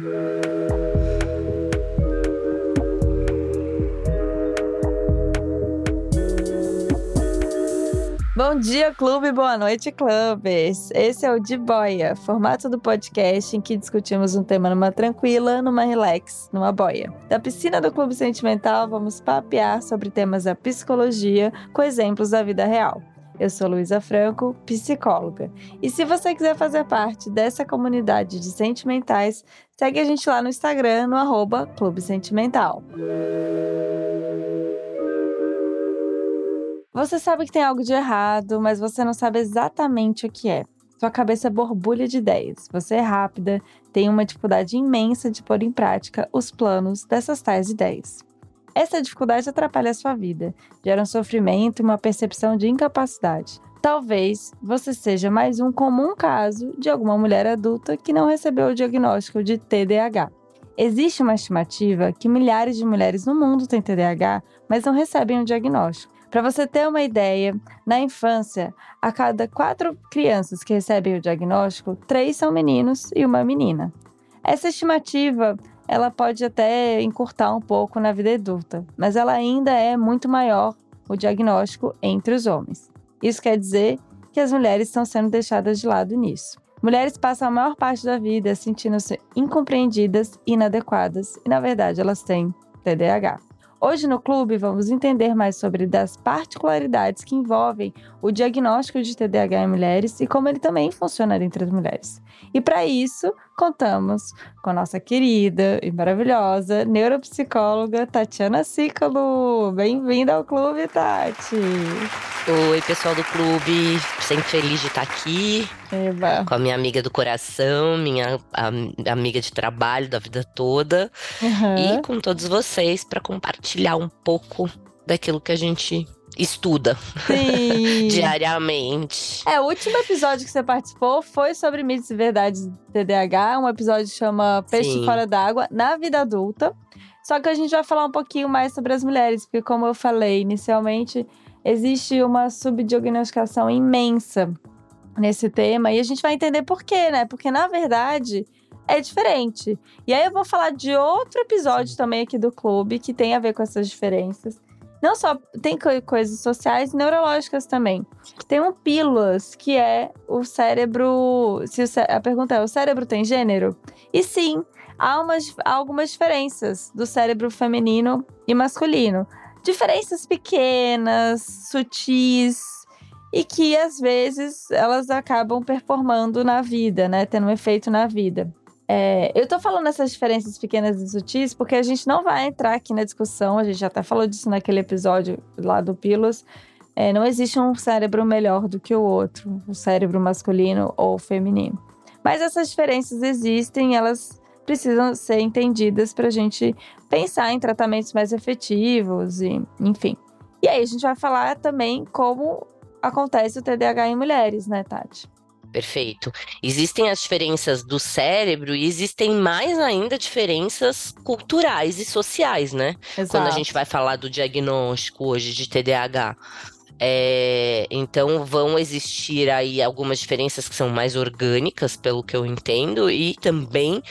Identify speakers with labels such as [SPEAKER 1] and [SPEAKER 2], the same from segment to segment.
[SPEAKER 1] Bom dia, clube, boa noite, clubes. Esse é o De Boia, formato do podcast em que discutimos um tema numa tranquila, numa relax, numa boia. Da piscina do Clube Sentimental, vamos papear sobre temas da psicologia com exemplos da vida real. Eu sou Luísa Franco, psicóloga. E se você quiser fazer parte dessa comunidade de sentimentais, segue a gente lá no Instagram, no arroba Clube Sentimental. Você sabe que tem algo de errado, mas você não sabe exatamente o que é. Sua cabeça é borbulha de ideias. Você é rápida, tem uma dificuldade imensa de pôr em prática os planos dessas tais ideias. Essa dificuldade atrapalha a sua vida, gera um sofrimento uma percepção de incapacidade. Talvez você seja mais um comum caso de alguma mulher adulta que não recebeu o diagnóstico de TDAH. Existe uma estimativa que milhares de mulheres no mundo têm TDAH, mas não recebem o diagnóstico. Para você ter uma ideia, na infância, a cada quatro crianças que recebem o diagnóstico, três são meninos e uma menina. Essa estimativa ela pode até encurtar um pouco na vida adulta, mas ela ainda é muito maior o diagnóstico entre os homens. Isso quer dizer que as mulheres estão sendo deixadas de lado nisso. Mulheres passam a maior parte da vida sentindo-se incompreendidas, inadequadas e, na verdade, elas têm TDAH. Hoje no clube vamos entender mais sobre das particularidades que envolvem o diagnóstico de TDAH em mulheres e como ele também funciona entre as mulheres. E para isso, contamos com a nossa querida e maravilhosa neuropsicóloga Tatiana Ciclo. Bem-vinda ao clube, Tati.
[SPEAKER 2] Oi, pessoal do clube. Sempre feliz de estar aqui. Eba. Com a minha amiga do coração, minha amiga de trabalho da vida toda. Uhum. E com todos vocês para compartilhar um pouco daquilo que a gente estuda diariamente.
[SPEAKER 1] É, o último episódio que você participou foi sobre mitos e verdades do TDAH, um episódio que chama Peixe Sim. Fora d'Água na vida adulta. Só que a gente vai falar um pouquinho mais sobre as mulheres, porque como eu falei inicialmente, existe uma subdiagnosticação imensa nesse tema e a gente vai entender por quê, né? Porque na verdade é diferente. E aí eu vou falar de outro episódio também aqui do clube que tem a ver com essas diferenças. Não só tem coisas sociais e neurológicas também. Tem um pílulas, que é o cérebro. Se a pergunta é: o cérebro tem gênero? E sim, há, umas, há algumas diferenças do cérebro feminino e masculino. Diferenças pequenas, sutis, e que às vezes elas acabam performando na vida, né? Tendo um efeito na vida. É, eu tô falando essas diferenças pequenas e sutis porque a gente não vai entrar aqui na discussão, a gente já até falou disso naquele episódio lá do Pilos. É, não existe um cérebro melhor do que o outro, o cérebro masculino ou feminino. Mas essas diferenças existem, elas precisam ser entendidas para a gente pensar em tratamentos mais efetivos e, enfim. E aí a gente vai falar também como acontece o TDAH em mulheres, né, Tati?
[SPEAKER 2] Perfeito. Existem as diferenças do cérebro e existem mais ainda diferenças culturais e sociais, né? Exato. Quando a gente vai falar do diagnóstico hoje de TDAH. É, então vão existir aí algumas diferenças que são mais orgânicas, pelo que eu entendo, e também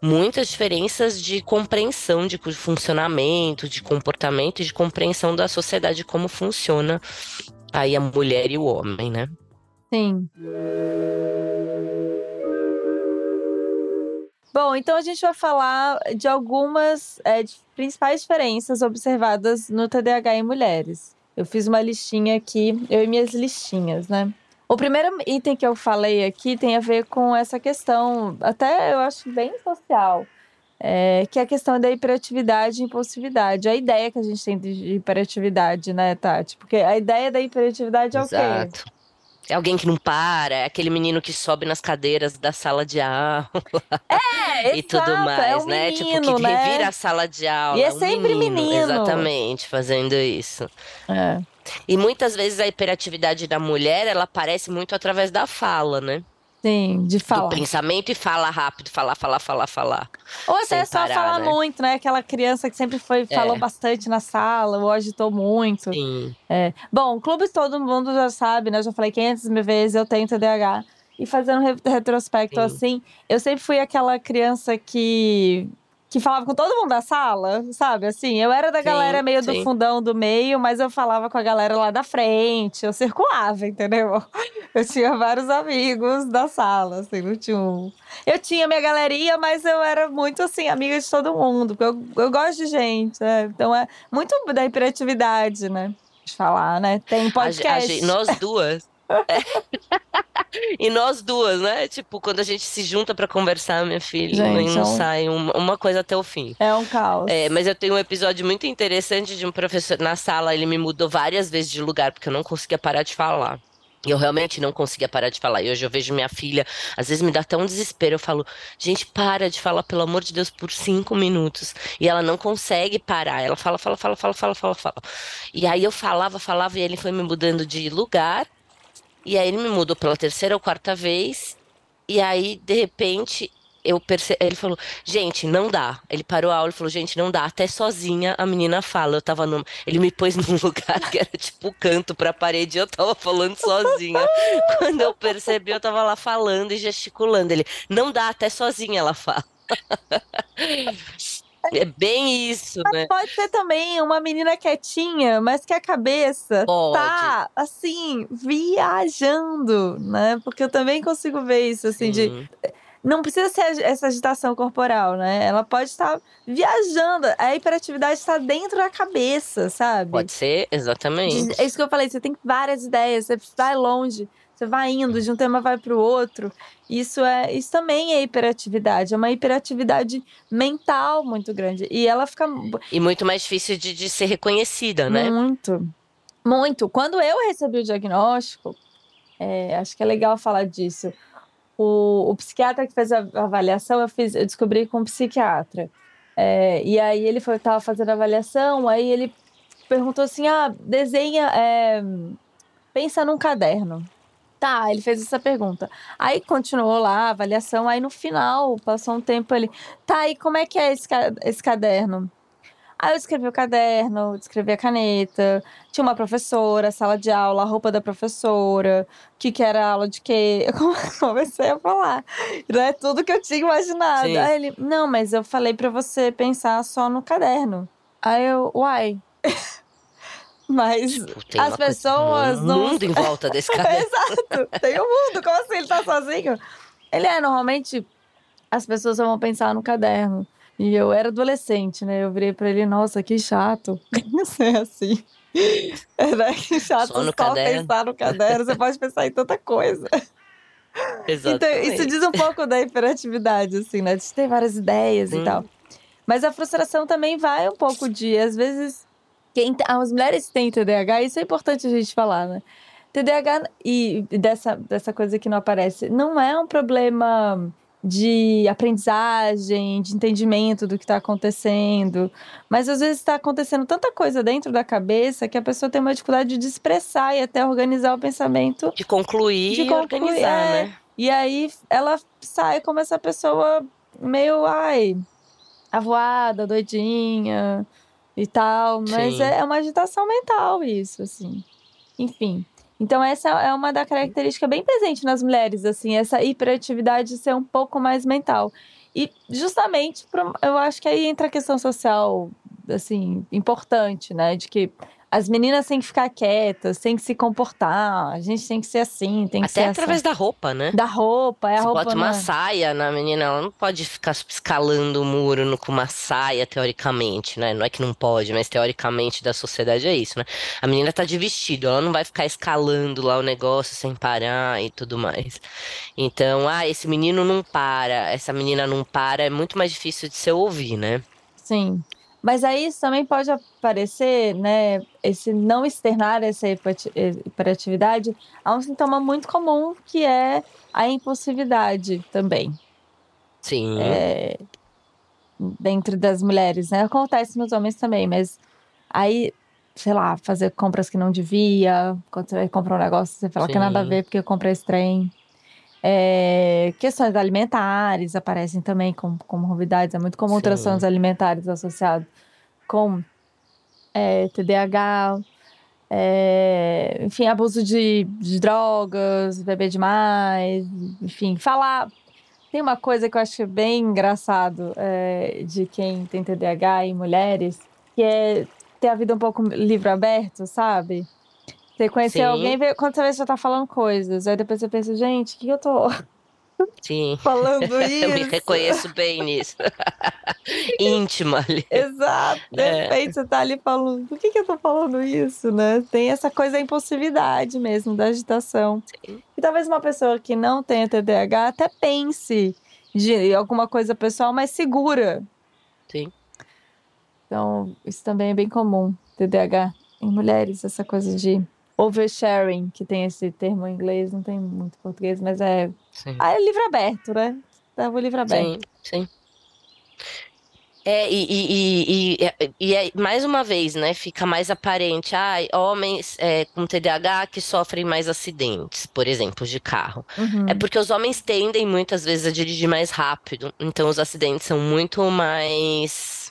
[SPEAKER 2] muitas diferenças de compreensão de funcionamento, de comportamento e de compreensão da sociedade como funciona aí a mulher e o homem, né?
[SPEAKER 1] Sim. Bom, então a gente vai falar de algumas é, de principais diferenças observadas no TDAH em mulheres. Eu fiz uma listinha aqui, eu e minhas listinhas, né? O primeiro item que eu falei aqui tem a ver com essa questão, até eu acho bem social, é, que é a questão da hiperatividade e impulsividade. A ideia que a gente tem de hiperatividade, né, Tati? Porque a ideia da hiperatividade é
[SPEAKER 2] Exato.
[SPEAKER 1] o quê?
[SPEAKER 2] É alguém que não para, é aquele menino que sobe nas cadeiras da sala de aula.
[SPEAKER 1] É,
[SPEAKER 2] e tudo
[SPEAKER 1] é
[SPEAKER 2] mais,
[SPEAKER 1] é um
[SPEAKER 2] né?
[SPEAKER 1] Menino,
[SPEAKER 2] tipo, que
[SPEAKER 1] né?
[SPEAKER 2] revira a sala de aula.
[SPEAKER 1] E é sempre
[SPEAKER 2] um menino,
[SPEAKER 1] menino.
[SPEAKER 2] Exatamente, fazendo isso.
[SPEAKER 1] É.
[SPEAKER 2] E muitas vezes a hiperatividade da mulher, ela aparece muito através da fala, né?
[SPEAKER 1] Sim, de falar.
[SPEAKER 2] Do pensamento e fala rápido, falar, falar, falar, falar.
[SPEAKER 1] Ou até só parar, falar né? muito, né? Aquela criança que sempre foi, falou é. bastante na sala, ou agitou muito.
[SPEAKER 2] Sim.
[SPEAKER 1] É. Bom, clube todo mundo já sabe, né? Eu já falei 500 mil vezes, eu tenho TDAH. E fazendo retrospecto Sim. assim, eu sempre fui aquela criança que que falava com todo mundo da sala, sabe? Assim, eu era da sim, galera meio sim. do fundão do meio, mas eu falava com a galera lá da frente, eu circulava, entendeu? Eu tinha vários amigos da sala, assim, não tinha um. Eu tinha minha galeria, mas eu era muito, assim, amiga de todo mundo, porque eu, eu gosto de gente, né? Então é muito da hiperatividade, né? De falar, né? Tem podcast.
[SPEAKER 2] A, a, nós duas. É. e nós duas, né? Tipo, quando a gente se junta para conversar, minha filha, gente, não é um... sai uma, uma, coisa até o fim.
[SPEAKER 1] É um caos.
[SPEAKER 2] É, mas eu tenho um episódio muito interessante de um professor na sala, ele me mudou várias vezes de lugar, porque eu não conseguia parar de falar. E eu realmente não conseguia parar de falar. E hoje eu vejo minha filha, às vezes me dá até um desespero. Eu falo, gente, para de falar, pelo amor de Deus, por cinco minutos. E ela não consegue parar. Ela fala, fala, fala, fala, fala, fala, fala. E aí eu falava, falava, e ele foi me mudando de lugar. E aí ele me mudou pela terceira ou quarta vez. E aí, de repente, eu perce... ele falou, gente, não dá. Ele parou a aula e falou, gente, não dá. Até sozinha a menina fala. Eu tava no. Ele me pôs num lugar que era tipo canto pra parede e eu tava falando sozinha. Quando eu percebi, eu tava lá falando e gesticulando. Ele, não dá, até sozinha ela fala. É bem isso, mas né?
[SPEAKER 1] Pode ser também uma menina quietinha, mas que a cabeça pode. tá, assim, viajando, né? Porque eu também consigo ver isso, assim, Sim. de. Não precisa ser essa agitação corporal, né? Ela pode estar viajando. A hiperatividade está dentro da cabeça, sabe?
[SPEAKER 2] Pode ser, exatamente.
[SPEAKER 1] É isso que eu falei. Você tem várias ideias, você vai longe. Você vai indo de um tema vai para o outro. Isso é, isso também é hiperatividade, é uma hiperatividade mental muito grande e ela fica
[SPEAKER 2] e muito mais difícil de, de ser reconhecida, né?
[SPEAKER 1] Muito, muito. Quando eu recebi o diagnóstico, é, acho que é legal falar disso. O, o, psiquiatra que fez a avaliação, eu, fiz, eu descobri com um psiquiatra. É, e aí ele foi, tava fazendo a avaliação, aí ele perguntou assim: ah, desenha, é, pensa num caderno. Tá, ele fez essa pergunta. Aí continuou lá a avaliação, aí no final, passou um tempo ele, tá, e como é que é esse, esse caderno? Aí eu escrevi o caderno, escrevi a caneta, tinha uma professora, sala de aula, a roupa da professora, o que, que era aula de quê? Eu comecei a falar. Não é tudo que eu tinha imaginado. Sim. Aí ele, não, mas eu falei para você pensar só no caderno. Aí eu, uai. Mas tipo, as pessoas
[SPEAKER 2] coisa, um mundo em volta desse cara.
[SPEAKER 1] Exato. Tem um mundo. Como assim ele tá sozinho? Ele é, normalmente, as pessoas vão pensar no caderno. E eu era adolescente, né? Eu virei pra ele, nossa, que chato. Ser assim. Era que chato só, no só pensar no caderno. Você pode pensar em tanta coisa.
[SPEAKER 2] Exatamente. Então,
[SPEAKER 1] isso diz um pouco da hiperatividade, assim, né? De ter várias ideias hum. e tal. Mas a frustração também vai um pouco de, às vezes, quem, as mulheres têm TDAH, isso é importante a gente falar, né? TDAH e dessa, dessa coisa que não aparece, não é um problema de aprendizagem, de entendimento do que está acontecendo. Mas às vezes está acontecendo tanta coisa dentro da cabeça que a pessoa tem uma dificuldade de expressar e até organizar o pensamento.
[SPEAKER 2] De concluir, de concluir e organizar, é. né?
[SPEAKER 1] E aí ela sai como essa pessoa meio, ai, avoada, doidinha e tal. Mas é, é uma agitação mental isso, assim. Enfim. Então, essa é uma da característica bem presente nas mulheres, assim, essa hiperatividade ser um pouco mais mental. E justamente, eu acho que aí entra a questão social, assim, importante, né? De que as meninas têm que ficar quietas, têm que se comportar, a gente tem que ser assim, tem que
[SPEAKER 2] Até
[SPEAKER 1] ser
[SPEAKER 2] através
[SPEAKER 1] assim.
[SPEAKER 2] da roupa, né?
[SPEAKER 1] Da roupa, é a
[SPEAKER 2] Você
[SPEAKER 1] roupa.
[SPEAKER 2] Bota uma saia na menina, ela não pode ficar escalando o muro no, com uma saia, teoricamente, né? Não é que não pode, mas teoricamente da sociedade é isso, né? A menina tá de vestido, ela não vai ficar escalando lá o negócio sem parar e tudo mais. Então, ah, esse menino não para, essa menina não para, é muito mais difícil de se ouvir, né?
[SPEAKER 1] Sim. Mas aí isso também pode aparecer, né? Esse não externar essa hiperatividade há um sintoma muito comum que é a impulsividade também.
[SPEAKER 2] Sim.
[SPEAKER 1] É, dentro das mulheres, né? Acontece nos homens também, mas aí, sei lá, fazer compras que não devia, quando você vai comprar um negócio, você fala Sim. que nada a ver porque eu comprei esse trem. É, questões alimentares aparecem também como, como novidades. É muito comum Sim. transtornos alimentares associados com é, TDAH. é, enfim, abuso de, de drogas, beber demais, enfim, falar. Tem uma coisa que eu acho bem engraçado é, de quem tem TDAH e mulheres, que é ter a vida um pouco livre aberto, sabe? Você conhecer Sim. alguém, quando você vê você tá falando coisas, aí depois você pensa, gente, o que eu tô
[SPEAKER 2] Sim.
[SPEAKER 1] falando isso.
[SPEAKER 2] Eu me reconheço bem nisso. Íntima ali.
[SPEAKER 1] Exato. De é. repente você tá ali falando, por que, que eu tô falando isso, né? Tem essa coisa da impulsividade mesmo, da agitação. Sim. E talvez uma pessoa que não tenha TDAH até pense de alguma coisa pessoal mais segura.
[SPEAKER 2] Sim.
[SPEAKER 1] Então, isso também é bem comum, TDAH em mulheres, essa coisa de oversharing, que tem esse termo em inglês, não tem muito português, mas é. Sim. Ah, é livro aberto, né? É o livro aberto.
[SPEAKER 2] Sim, sim. É, e, e, e, e, é, mais uma vez, né, fica mais aparente, ah, homens é, com TDAH que sofrem mais acidentes, por exemplo, de carro. Uhum. É porque os homens tendem muitas vezes a dirigir mais rápido, então os acidentes são muito mais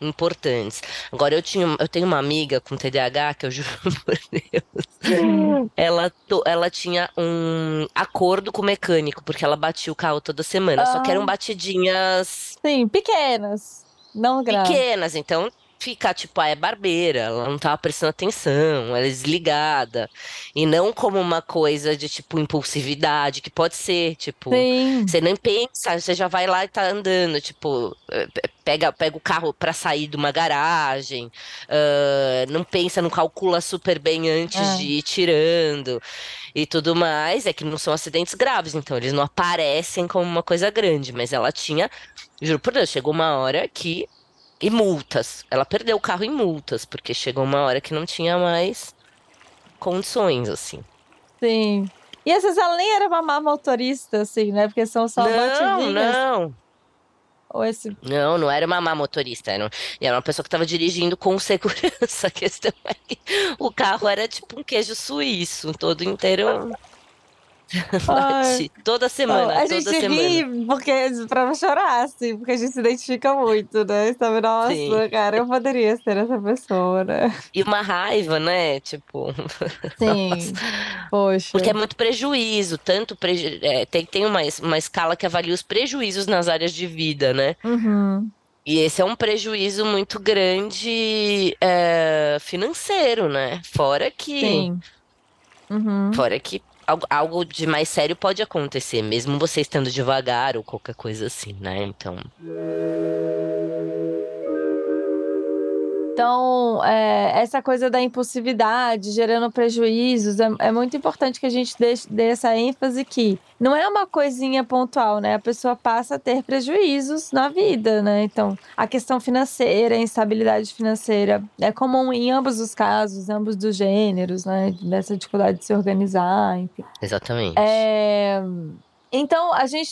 [SPEAKER 2] importantes. Agora, eu, tinha, eu tenho uma amiga com TDAH, que eu juro por Deus, ela, ela tinha um acordo com o mecânico, porque ela batia o carro toda semana, ah. só que eram ah. batidinhas...
[SPEAKER 1] Sim, pequenas, não
[SPEAKER 2] grandes. Pequenas, então ficar, tipo, ah, é barbeira, ela não tava prestando atenção, ela é desligada. E não como uma coisa de, tipo, impulsividade, que pode ser, tipo, Sim. você nem pensa, você já vai lá e tá andando, tipo, eh, pega, pega o carro para sair de uma garagem, uh, não pensa, não calcula super bem antes é. de ir tirando e tudo mais. É que não são acidentes graves, então eles não aparecem como uma coisa grande, mas ela tinha. Juro por Deus, chegou uma hora que e multas. Ela perdeu o carro em multas, porque chegou uma hora que não tinha mais condições, assim.
[SPEAKER 1] Sim. E às vezes ela nem era uma má motorista, assim, né? Porque são só
[SPEAKER 2] Não, não.
[SPEAKER 1] Ou esse...
[SPEAKER 2] Não, não era uma má motorista. Era, era uma pessoa que estava dirigindo com segurança. A questão é que o carro era tipo um queijo suíço, todo inteiro Bate toda semana. a
[SPEAKER 1] gente
[SPEAKER 2] toda
[SPEAKER 1] ri
[SPEAKER 2] semana.
[SPEAKER 1] porque, pra chorar, assim, porque a gente se identifica muito, né? Sabe, nossa, Sim. cara, eu poderia ser essa pessoa, né?
[SPEAKER 2] E uma raiva, né? Tipo.
[SPEAKER 1] Sim. Poxa.
[SPEAKER 2] Porque é muito prejuízo, tanto preju... É, tem, tem uma, uma escala que avalia os prejuízos nas áreas de vida, né?
[SPEAKER 1] Uhum.
[SPEAKER 2] E esse é um prejuízo muito grande é, financeiro, né? Fora que.
[SPEAKER 1] Sim. Uhum.
[SPEAKER 2] Fora que algo de mais sério pode acontecer, mesmo você estando devagar ou qualquer coisa assim, né? Então.
[SPEAKER 1] Então, é, essa coisa da impulsividade gerando prejuízos, é, é muito importante que a gente dê, dê, essa ênfase que não é uma coisinha pontual, né? A pessoa passa a ter prejuízos na vida, né? Então, a questão financeira, a instabilidade financeira é comum em ambos os casos, ambos dos gêneros, né? Dessa dificuldade de se organizar, enfim.
[SPEAKER 2] Exatamente.
[SPEAKER 1] É... Então, a gente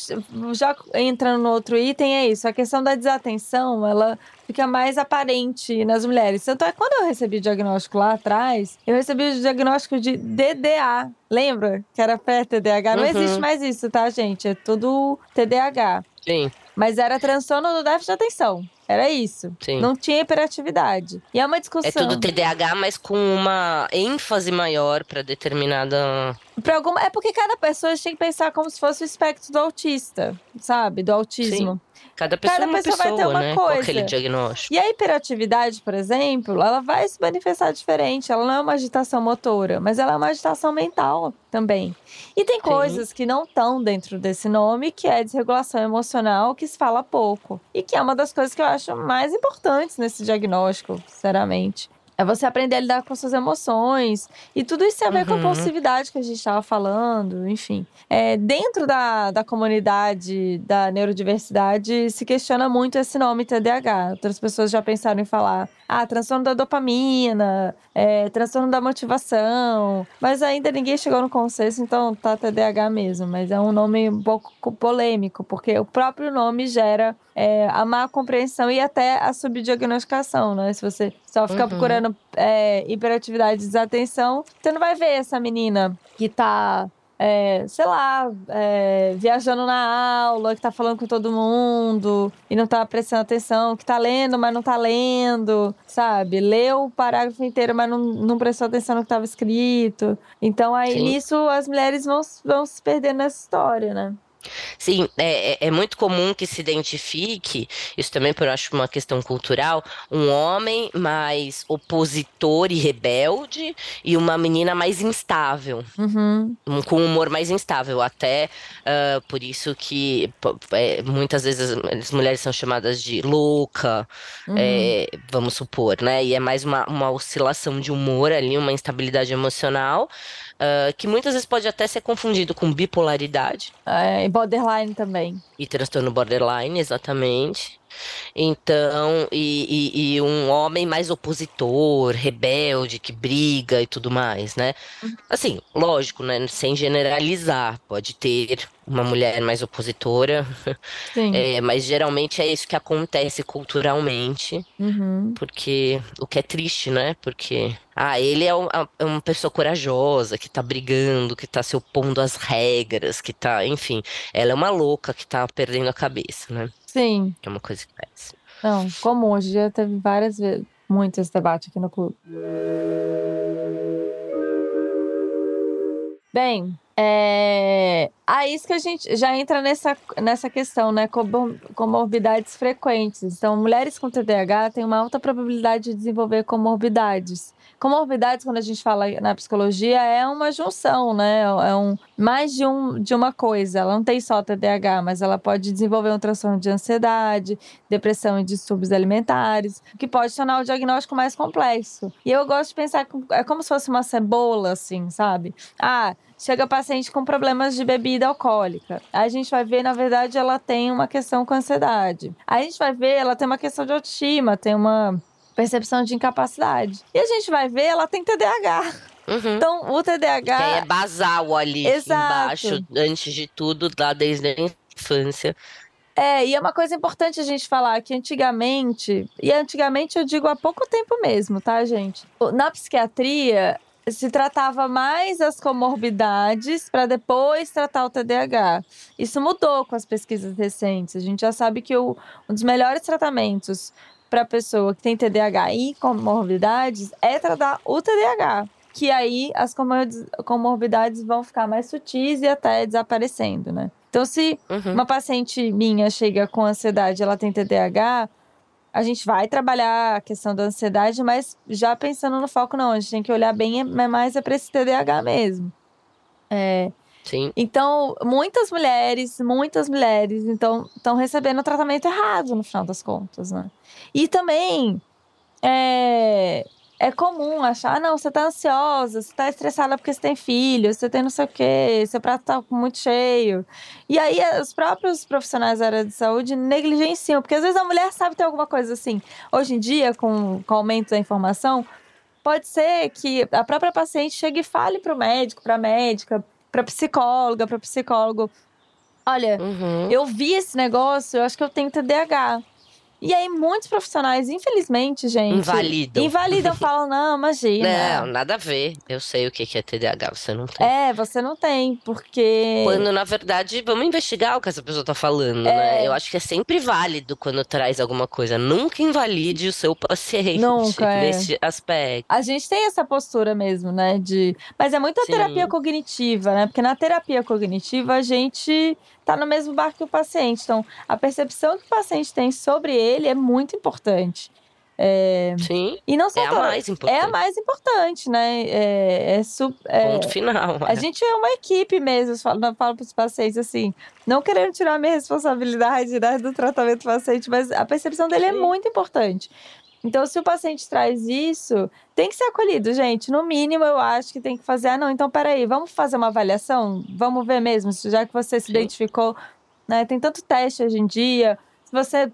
[SPEAKER 1] já entrando no outro item, é isso. A questão da desatenção, ela fica mais aparente nas mulheres. Tanto é quando eu recebi o diagnóstico lá atrás, eu recebi o diagnóstico de DDA. Lembra? Que era pré-TDAH. Não uhum. existe mais isso, tá, gente? É tudo TDAH.
[SPEAKER 2] Sim.
[SPEAKER 1] Mas era transtorno do déficit de atenção. Era isso.
[SPEAKER 2] Sim.
[SPEAKER 1] Não tinha hiperatividade. E é uma discussão.
[SPEAKER 2] É tudo TDAH, mas com uma ênfase maior para determinada.
[SPEAKER 1] Pra alguma... É porque cada pessoa tem que pensar como se fosse o espectro do autista, sabe? Do autismo.
[SPEAKER 2] Sim. Cada pessoa, Cada pessoa, pessoa, vai ter uma né? coisa. Com aquele diagnóstico.
[SPEAKER 1] E a hiperatividade, por exemplo, ela vai se manifestar diferente. Ela não é uma agitação motora, mas ela é uma agitação mental também. E tem Sim. coisas que não estão dentro desse nome, que é desregulação emocional, que se fala pouco. E que é uma das coisas que eu acho mais importantes nesse diagnóstico, sinceramente. É você aprender a lidar com suas emoções. E tudo isso tem a ver uhum. com a impulsividade que a gente estava falando, enfim. É, dentro da, da comunidade da neurodiversidade, se questiona muito esse nome TDAH. Outras pessoas já pensaram em falar, ah, transtorno da dopamina, é, transtorno da motivação. Mas ainda ninguém chegou no consenso, então tá TDAH mesmo. Mas é um nome um pouco polêmico, porque o próprio nome gera é, a má compreensão e até a subdiagnosticação, né? Se você só ficar uhum. procurando é, hiperatividade e desatenção, você não vai ver essa menina que tá é, sei lá, é, viajando na aula, que tá falando com todo mundo e não tá prestando atenção, que tá lendo, mas não tá lendo, sabe? Leu o parágrafo inteiro, mas não, não prestou atenção no que estava escrito. Então, aí Sim. nisso as mulheres vão, vão se perder nessa história, né?
[SPEAKER 2] Sim, é, é, é muito comum que se identifique, isso também por acho uma questão cultural, um homem mais opositor e rebelde e uma menina mais instável,
[SPEAKER 1] uhum.
[SPEAKER 2] com um humor mais instável. Até uh, por isso que é, muitas vezes as mulheres são chamadas de louca, uhum. é, vamos supor, né? E é mais uma, uma oscilação de humor ali, uma instabilidade emocional uh, que muitas vezes pode até ser confundido com bipolaridade.
[SPEAKER 1] É, e borderline também.
[SPEAKER 2] E transtorno borderline, exatamente. Então, e, e, e, um homem mais opositor, rebelde, que briga e tudo mais, né? Uhum. Assim, lógico, né? Sem generalizar, pode ter uma mulher mais opositora, é, mas geralmente é isso que acontece culturalmente,
[SPEAKER 1] uhum.
[SPEAKER 2] porque o que é triste, né? Porque ah, ele é, é uma pessoa corajosa, que tá brigando, que tá se opondo às regras, que tá, enfim, ela é uma louca que tá perdendo a cabeça, né?
[SPEAKER 1] Sim.
[SPEAKER 2] É uma coisa que parece.
[SPEAKER 1] Não, comum. Hoje já teve várias vezes, muito esse debate aqui no clube. Bem, é... Aí isso que a gente já entra nessa, nessa questão, né? Comorbidades frequentes. Então, mulheres com TDAH têm uma alta probabilidade de desenvolver comorbidades. Comorbidades, quando a gente fala na psicologia, é uma junção, né? É um, mais de, um, de uma coisa. Ela não tem só TDAH, mas ela pode desenvolver um transtorno de ansiedade, depressão e distúrbios alimentares, que pode tornar o diagnóstico mais complexo. E eu gosto de pensar é como se fosse uma cebola, assim, sabe? Ah, chega paciente com problemas de bebida alcoólica. A gente vai ver, na verdade, ela tem uma questão com ansiedade. A gente vai ver, ela tem uma questão de autoestima, tem uma percepção de incapacidade. E a gente vai ver, ela tem TDAH.
[SPEAKER 2] Uhum.
[SPEAKER 1] Então, o TDAH. Que
[SPEAKER 2] é basal ali Exato. embaixo, antes de tudo, lá desde a infância.
[SPEAKER 1] É, e é uma coisa importante a gente falar que antigamente, e antigamente eu digo há pouco tempo mesmo, tá, gente? Na psiquiatria, se tratava mais as comorbidades para depois tratar o TDAH. Isso mudou com as pesquisas recentes. A gente já sabe que o, um dos melhores tratamentos para a pessoa que tem TDAH e comorbidades é tratar o TDAH. Que aí as comorbidades vão ficar mais sutis e até desaparecendo, né? Então, se uhum. uma paciente minha chega com ansiedade ela tem TDAH, a gente vai trabalhar a questão da ansiedade, mas já pensando no foco, não, a gente tem que olhar bem é mais é para esse TDAH mesmo. É,
[SPEAKER 2] Sim.
[SPEAKER 1] Então, muitas mulheres, muitas mulheres, então, estão recebendo o tratamento errado no final das contas, né? E também é, é comum achar, ah, não, você tá ansiosa, você tá estressada porque você tem filho, você tem não sei o quê, seu prato tá muito cheio. E aí os próprios profissionais da área de saúde negligenciam, porque às vezes a mulher sabe ter alguma coisa assim. Hoje em dia, com, com o aumento da informação, pode ser que a própria paciente chegue e fale para o médico, para a médica, para psicóloga, para psicólogo. Olha,
[SPEAKER 2] uhum.
[SPEAKER 1] eu vi esse negócio, eu acho que eu tenho TDAH. E aí, muitos profissionais, infelizmente, gente.
[SPEAKER 2] Invalidam.
[SPEAKER 1] Invalidam, falam, não, imagina.
[SPEAKER 2] Não, nada a ver. Eu sei o que é TDAH, você não tem.
[SPEAKER 1] É, você não tem, porque.
[SPEAKER 2] Quando, na verdade, vamos investigar o que essa pessoa tá falando, é... né? Eu acho que é sempre válido quando traz alguma coisa. Nunca invalide o seu paciente
[SPEAKER 1] Nunca, é.
[SPEAKER 2] nesse aspecto.
[SPEAKER 1] A gente tem essa postura mesmo, né? De... Mas é muito a terapia cognitiva, né? Porque na terapia cognitiva a gente tá no mesmo barco que o paciente. Então, a percepção que o paciente tem sobre ele é muito importante. É...
[SPEAKER 2] Sim.
[SPEAKER 1] E não só
[SPEAKER 2] é a mais importante.
[SPEAKER 1] É a mais importante, né? É, é, é...
[SPEAKER 2] Ponto final.
[SPEAKER 1] A gente é uma equipe mesmo. Eu falo, falo para os pacientes assim, não querendo tirar a minha responsabilidade né, do tratamento do paciente, mas a percepção dele é Sim. é muito importante. Então, se o paciente traz isso, tem que ser acolhido, gente. No mínimo, eu acho que tem que fazer. Ah, não, então peraí, vamos fazer uma avaliação? Vamos ver mesmo, já que você se Sim. identificou. Né? Tem tanto teste hoje em dia. Se você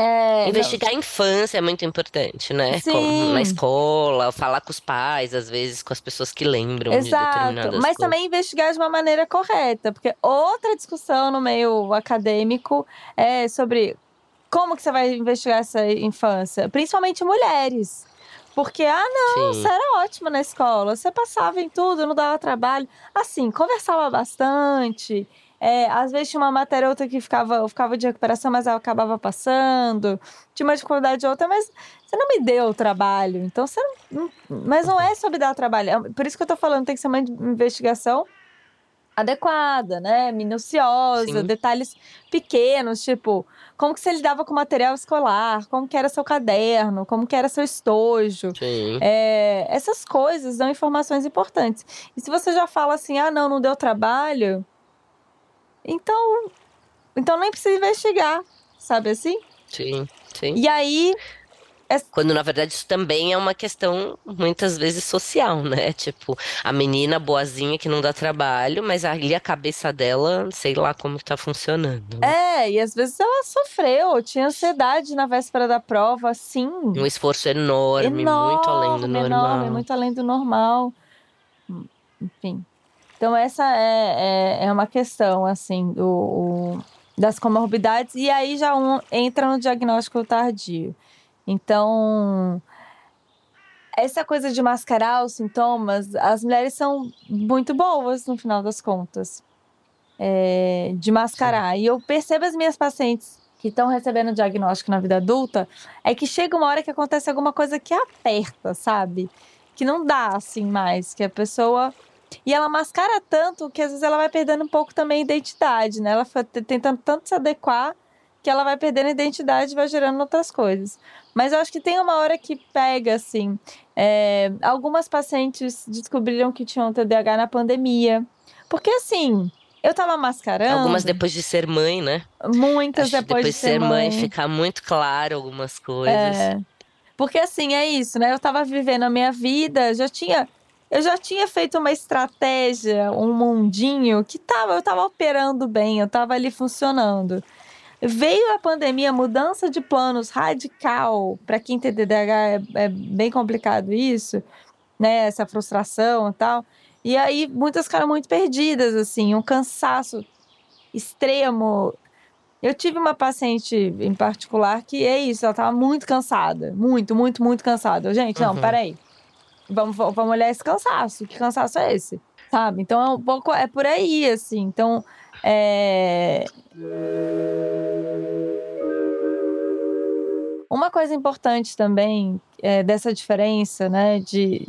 [SPEAKER 1] é,
[SPEAKER 2] Investigar não. a infância é muito importante, né?
[SPEAKER 1] Sim.
[SPEAKER 2] Na escola, falar com os pais, às vezes com as pessoas que lembram
[SPEAKER 1] Exato.
[SPEAKER 2] de determinadas
[SPEAKER 1] Mas
[SPEAKER 2] coisas.
[SPEAKER 1] também investigar de uma maneira correta, porque outra discussão no meio acadêmico é sobre como que você vai investigar essa infância? Principalmente mulheres. Porque, ah, não, Sim. você era ótima na escola, você passava em tudo, não dava trabalho. Assim, conversava bastante. É, às vezes tinha uma matéria outra que ficava, ficava de recuperação, mas ela acabava passando. Tinha uma dificuldade outra, mas você não me deu o trabalho. Então você não, Mas não é sobre dar trabalho. É, por isso que eu tô falando, tem que ser uma investigação adequada, né? Minuciosa, Sim. detalhes pequenos, tipo, como que você lidava com material escolar, como que era seu caderno, como que era seu estojo. É, essas coisas dão informações importantes. E se você já fala assim, ah, não, não deu trabalho, então, então nem precisa investigar, sabe assim?
[SPEAKER 2] Sim, sim.
[SPEAKER 1] E aí
[SPEAKER 2] Quando, na verdade, isso também é uma questão, muitas vezes, social, né? Tipo, a menina boazinha que não dá trabalho, mas ali a cabeça dela, sei lá como tá funcionando.
[SPEAKER 1] Né? É, e às vezes ela sofreu, tinha ansiedade na véspera da prova, sim.
[SPEAKER 2] Um esforço enorme, enorme muito além do normal. Enorme,
[SPEAKER 1] muito além do normal. Enfim. Então, essa é, é, é uma questão, assim, do, o, das comorbidades. E aí já um, entra no diagnóstico tardio. Então, essa coisa de mascarar os sintomas, as mulheres são muito boas no final das contas. É, de mascarar. Sim. E eu percebo as minhas pacientes que estão recebendo diagnóstico na vida adulta, é que chega uma hora que acontece alguma coisa que aperta, sabe? Que não dá assim mais, que a pessoa e ela mascara tanto que às vezes ela vai perdendo um pouco também a identidade, né? Ela foi tentando tanto se adequar que ela vai perdendo a identidade e vai gerando outras coisas. Mas eu acho que tem uma hora que pega, assim. É, algumas pacientes descobriram que tinham TDAH na pandemia. Porque, assim, eu tava mascarando.
[SPEAKER 2] Algumas depois de ser mãe, né?
[SPEAKER 1] Muitas depois, depois, de ser mãe. mãe.
[SPEAKER 2] Ficar muito claro algumas coisas. É.
[SPEAKER 1] Porque, assim, é isso, né? Eu tava vivendo a minha vida, já tinha eu já tinha feito uma estratégia, um mundinho que tava, eu estava operando bem, eu estava ali funcionando. Veio a pandemia, mudança de planos radical. Para quem tem TDAH é, é, bem complicado isso, né? Essa frustração e tal. E aí muitas ficaram muito perdidas, assim, um cansaço extremo. Eu tive uma paciente em particular que é isso, ela estava muito cansada, muito, muito, muito cansada. Gente, não, uhum. peraí. Vamos, vamos olhar esse cansaço. Que cansaço é esse? Sabe? Então é um pouco. É por aí, assim. Então. É... Uma coisa importante também é, dessa diferença, né, de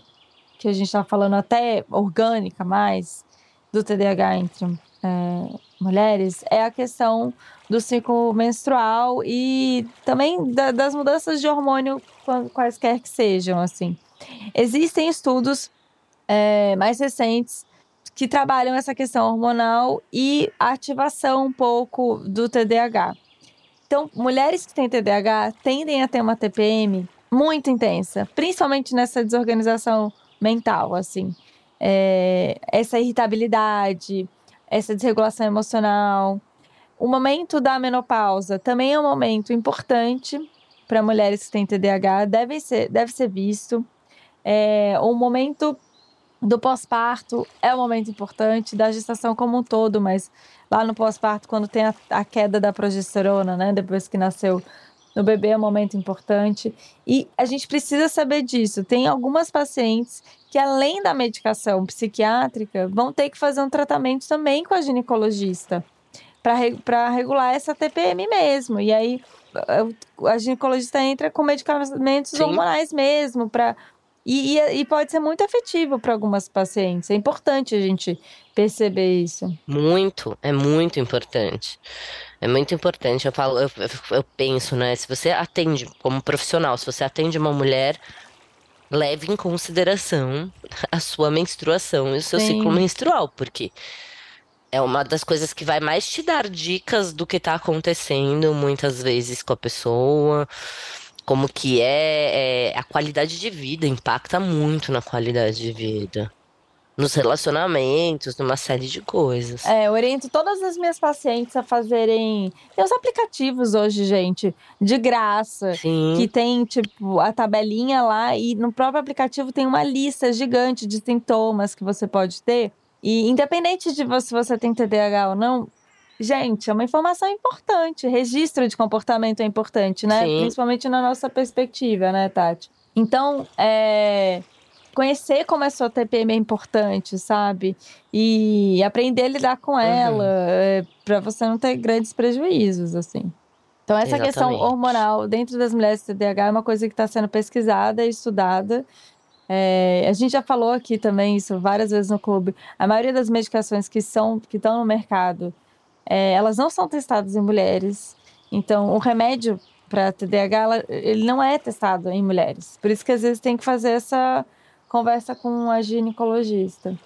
[SPEAKER 1] que a gente está falando até orgânica mais do TDAH entre é, mulheres, é a questão do ciclo menstrual e também da, das mudanças de hormônio, quaisquer que sejam, assim. Existem estudos é, mais recentes que trabalham essa questão hormonal e ativação um pouco do TDAH. Então, mulheres que têm TDAH tendem a ter uma TPM muito intensa, principalmente nessa desorganização mental, assim. É, essa irritabilidade, essa desregulação emocional. O momento da menopausa também é um momento importante para mulheres que têm TDAH, deve ser, deve ser visto. É, o momento do pós-parto é um momento importante, da gestação como um todo, mas lá no pós-parto, quando tem a, a, queda da progesterona, né, depois que nasceu no bebê, é um momento importante. E a gente precisa saber disso. Tem algumas pacientes que, além da medicação psiquiátrica, vão ter que fazer um tratamento também com a ginecologista para regular essa TPM mesmo. E aí a ginecologista entra com medicamentos Sim. hormonais mesmo para e, e, e, pode ser muito efetivo para algumas pacientes. É importante a gente perceber isso.
[SPEAKER 2] Muito, é muito importante. É muito importante. Eu falo, eu, eu penso, né? Se você atende como profissional, se você atende uma mulher, leve em consideração a sua menstruação e o seu Sim. ciclo menstrual, porque é uma das coisas que vai mais te dar dicas do que está acontecendo muitas vezes com a pessoa como que é, é, a qualidade de vida, impacta muito na qualidade de vida. Nos relacionamentos, numa série de coisas.
[SPEAKER 1] É, eu oriento todas as minhas pacientes a fazerem. Tem os aplicativos hoje, gente, de graça. Sim. Que tem, tipo, a tabelinha lá e no próprio aplicativo tem uma lista gigante de sintomas que você pode ter. E independente de se você tem TDAH ou não, Gente, é uma informação importante. Registro de comportamento é importante, né? Sim. Principalmente na nossa perspectiva, né, Tati? Então, é, conhecer como é sua TPM é importante, sabe? E aprender a lidar com uhum. ela, é, para você não ter grandes prejuízos, assim. Então, essa Exatamente. questão hormonal dentro das mulheres TDAH é uma coisa que está sendo pesquisada e estudada. É, a gente já falou aqui também isso várias vezes no clube. A maioria das medicações que são que estão no mercado, é, elas não são testadas em mulheres. Então, o remédio para TDAH, ela, ele não é testado em mulheres. Por isso que às vezes tem que fazer essa conversa com a ginecologista.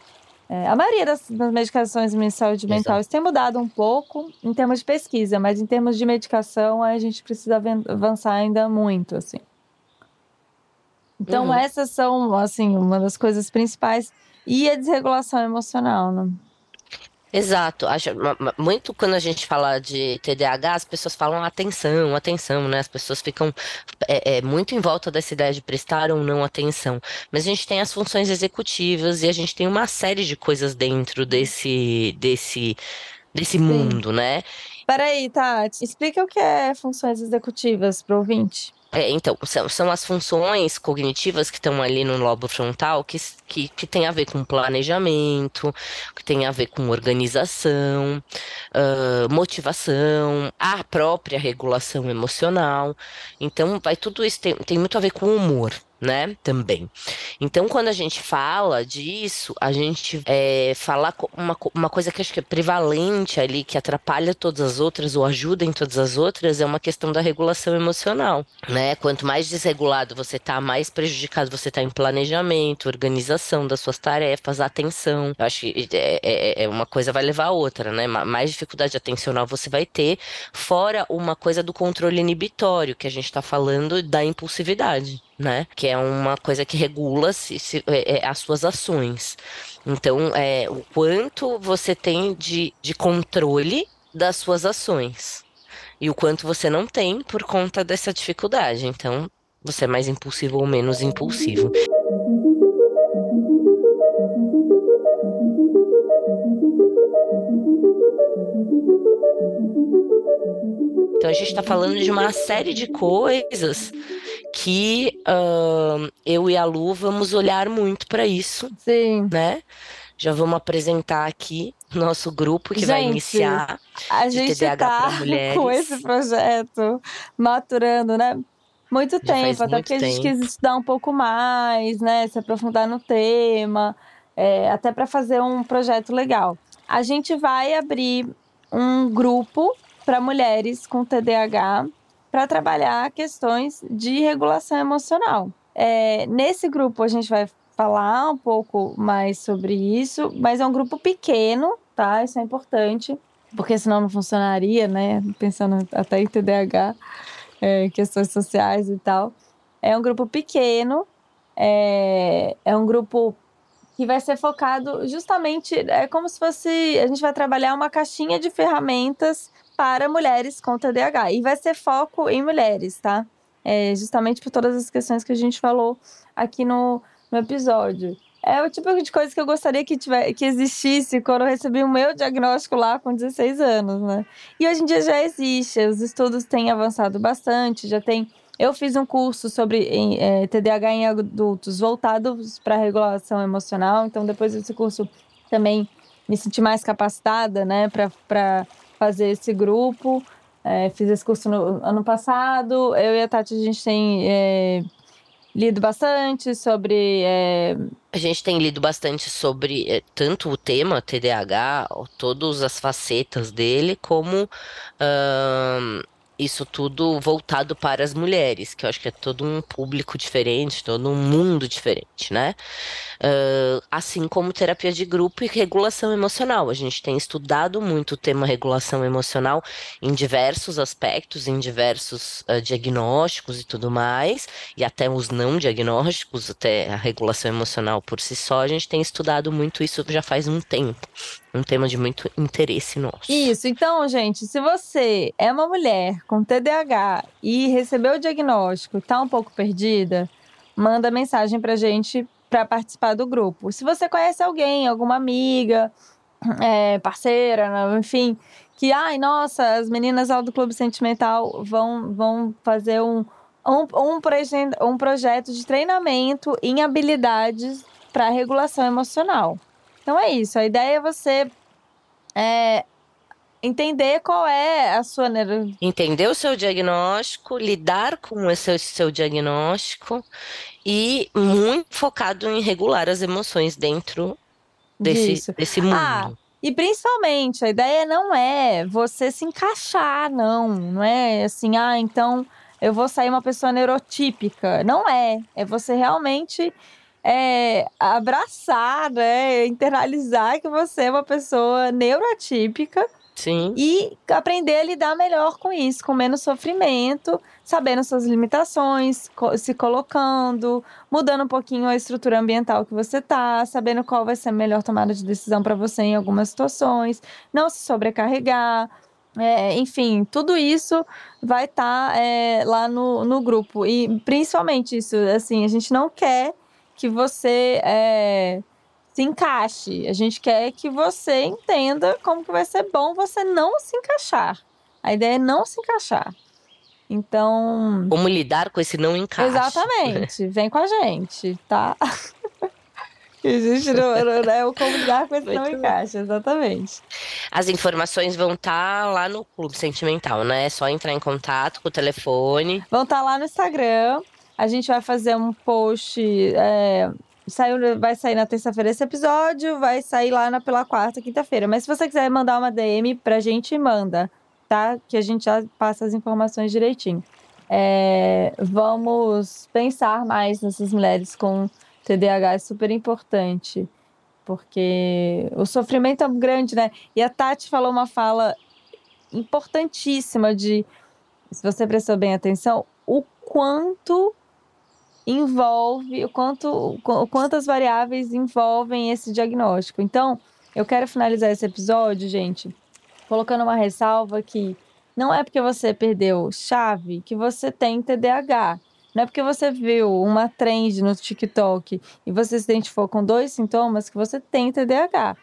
[SPEAKER 1] É, a maioria das, das medicações de saúde mental tem mudado um pouco em termos de pesquisa, mas em termos de medicação a gente precisa avançar ainda muito, assim. Então uhum. essas são, assim, uma das coisas principais. E a desregulação emocional, né?
[SPEAKER 2] Exato. Acho, muito quando a gente fala de TDAH, as pessoas falam atenção, atenção, né? As pessoas ficam é, é, muito em volta dessa ideia de prestar ou não atenção. Mas a gente tem as funções executivas e a gente tem uma série de coisas dentro desse, desse, desse mundo, né?
[SPEAKER 1] Peraí, Tati, explica o que é funções executivas para o ouvinte.
[SPEAKER 2] É, então, são, são as funções cognitivas que estão ali no lobo frontal que, que, que tem a ver com planejamento, que tem a ver com organização, uh, motivação, a própria regulação emocional. Então, vai tudo isso tem, tem muito a ver com humor né? Também. Então, quando a gente fala disso, a gente é, fala uma, uma coisa que acho que é prevalente ali, que atrapalha todas as outras ou ajuda em todas as outras, é uma questão da regulação emocional, né? Quanto mais desregulado você tá, mais prejudicado você tá em planejamento, organização das suas tarefas, atenção. Eu acho que é, é, é uma coisa vai levar a outra, né? Mais dificuldade atencional você vai ter, fora uma coisa do controle inibitório, que a gente tá falando da impulsividade né? Que é uma coisa que regula se, se é, é, as suas ações. Então, é, o quanto você tem de, de controle das suas ações e o quanto você não tem por conta dessa dificuldade. Então, você é mais impulsivo ou menos impulsivo. Então a gente está falando de uma série de coisas que uh, eu e a Lu vamos olhar muito para isso.
[SPEAKER 1] Sim.
[SPEAKER 2] Né? Já vamos apresentar aqui nosso grupo que gente, vai iniciar
[SPEAKER 1] a gente TDAH tá com esse projeto maturando, né? Muito Já tempo, até porque a gente quis estudar um pouco mais, né? Se aprofundar no tema, é, até para fazer um projeto legal. A gente vai abrir um grupo para mulheres com TDAH para trabalhar questões de regulação emocional. É, nesse grupo a gente vai falar um pouco mais sobre isso, mas é um grupo pequeno, tá? Isso é importante, porque senão não funcionaria, né? Pensando até em TDAH, é, questões sociais e tal. É um grupo pequeno, é, é um grupo que vai ser focado justamente, é como se fosse, a gente vai trabalhar uma caixinha de ferramentas para mulheres com TDAH. E vai ser foco em mulheres, tá? É, justamente por todas as questões que a gente falou aqui no, no episódio. É o tipo de coisa que eu gostaria que, tiver, que existisse quando eu recebi o meu diagnóstico lá com 16 anos, né? E hoje em dia já existe, os estudos têm avançado bastante, já tem. Eu fiz um curso sobre é, TDAH em adultos voltados para regulação emocional, então depois desse curso também me senti mais capacitada, né, para fazer esse grupo. É, fiz esse curso no ano passado. Eu e a Tati, a gente tem é, lido bastante sobre. É...
[SPEAKER 2] A gente tem lido bastante sobre é, tanto o tema TDAH, todas as facetas dele, como isso tudo voltado para as mulheres, que eu acho que é todo um público diferente, todo um mundo diferente, né? Uh, assim como terapia de grupo e regulação emocional. A gente tem estudado muito o tema regulação emocional em diversos aspectos, em diversos uh, diagnósticos e tudo mais, e até os não diagnósticos, até a regulação emocional por si só, a gente tem estudado muito isso já faz um tempo um tema de muito interesse nosso.
[SPEAKER 1] Isso, então, gente, se você é uma mulher com TDAH e recebeu o diagnóstico e está um pouco perdida, manda mensagem pra gente para participar do grupo. Se você conhece alguém, alguma amiga, é, parceira, né, enfim, que, ai, nossa, as meninas lá do Clube Sentimental vão, vão fazer um, um, um, um projeto de treinamento em habilidades para regulação emocional. Então é isso. A ideia é você é, entender qual é a sua.
[SPEAKER 2] Entender o seu diagnóstico, lidar com esse seu diagnóstico e muito focado em regular as emoções dentro desse, desse mundo. Ah,
[SPEAKER 1] e principalmente, a ideia não é você se encaixar, não. Não é assim, ah, então eu vou sair uma pessoa neurotípica. Não é. É você realmente é, abraçar, né? Internalizar que você é uma pessoa neurotípica
[SPEAKER 2] Sim.
[SPEAKER 1] E aprender a lidar melhor com isso, com menos sofrimento, sabendo suas limitações, se colocando, mudando um pouquinho a estrutura ambiental que você tá, sabendo qual vai ser a melhor tomada de decisão para você em algumas situações, não se sobrecarregar. É, enfim, tudo isso vai estar tá, é, lá no, no grupo. E principalmente isso, assim, a gente não quer que você. É, se encaixe. A gente quer que você entenda como que vai ser bom você não se encaixar. A ideia é não se encaixar. Então.
[SPEAKER 2] Como lidar com esse não encaixe.
[SPEAKER 1] Exatamente. Vem com a gente, tá? Existe não, é o como lidar com esse Muito não encaixe, exatamente.
[SPEAKER 2] As informações vão estar tá lá no Clube Sentimental, né? É só entrar em contato com o telefone.
[SPEAKER 1] Vão estar tá lá no Instagram. A gente vai fazer um post é, Saiu, vai sair na terça-feira esse episódio, vai sair lá na, pela quarta, quinta-feira. Mas se você quiser mandar uma DM pra gente, manda, tá? Que a gente já passa as informações direitinho. É, vamos pensar mais nessas mulheres com TDAH, é super importante. Porque o sofrimento é grande, né? E a Tati falou uma fala importantíssima de, se você prestou bem atenção, o quanto envolve, o quanto, quantas variáveis envolvem esse diagnóstico. Então, eu quero finalizar esse episódio, gente, colocando uma ressalva que não é porque você perdeu chave que você tem TDAH. Não é porque você viu uma trend no TikTok e você se identificou com dois sintomas que você tem TDAH.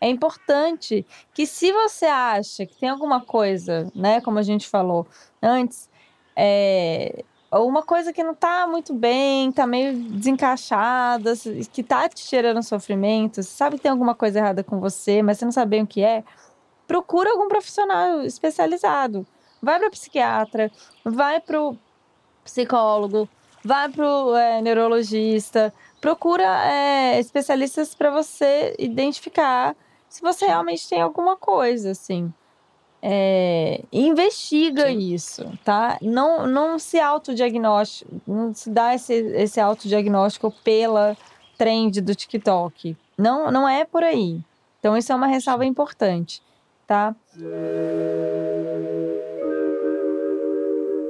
[SPEAKER 1] É importante que se você acha que tem alguma coisa, né, como a gente falou antes, é, uma coisa que não tá muito bem, tá meio desencaixada, que tá te gerando sofrimento, você sabe que tem alguma coisa errada com você, mas você não sabe bem o que é, procura algum profissional especializado. Vai para psiquiatra, vai para o psicólogo, vai para o é, neurologista, procura é, especialistas para você identificar se você realmente tem alguma coisa, assim é, investiga Sim. isso, tá? Não, não se autodiagnóstico, não se dá esse, esse autodiagnóstico pela trend do TikTok. Não, não é por aí. Então, isso é uma ressalva importante, tá?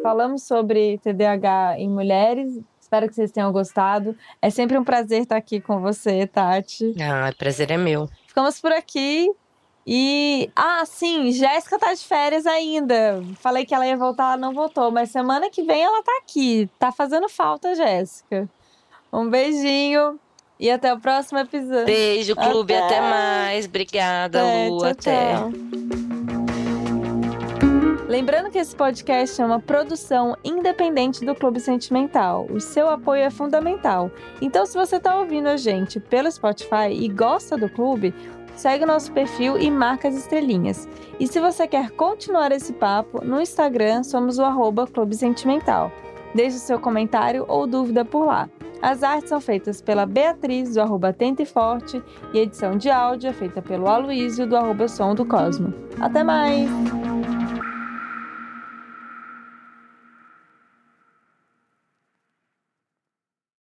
[SPEAKER 1] Falamos sobre TDAH em mulheres. Espero que vocês tenham gostado. É sempre um prazer estar aqui com você, Tati.
[SPEAKER 2] Ah, o prazer é meu.
[SPEAKER 1] Ficamos por aqui. E, ah, sim, Jéssica tá de férias ainda. Falei que ela ia voltar, ela não voltou, mas semana que vem ela tá aqui. Tá fazendo falta, Jéssica. Um beijinho e até o próximo episódio.
[SPEAKER 2] Beijo, clube, até, até mais. Obrigada, Lu, tchau, até. Tchau.
[SPEAKER 1] Lembrando que esse podcast é uma produção independente do Clube Sentimental. O seu apoio é fundamental. Então, se você está ouvindo a gente pelo Spotify e gosta do clube, segue nosso perfil e marca as estrelinhas. E se você quer continuar esse papo, no Instagram somos o arroba Clube Sentimental. Deixe o seu comentário ou dúvida por lá. As artes são feitas pela Beatriz, do arroba Tente Forte, e a edição de áudio é feita pelo Aloísio, do arroba Som do Cosmo. Até mais!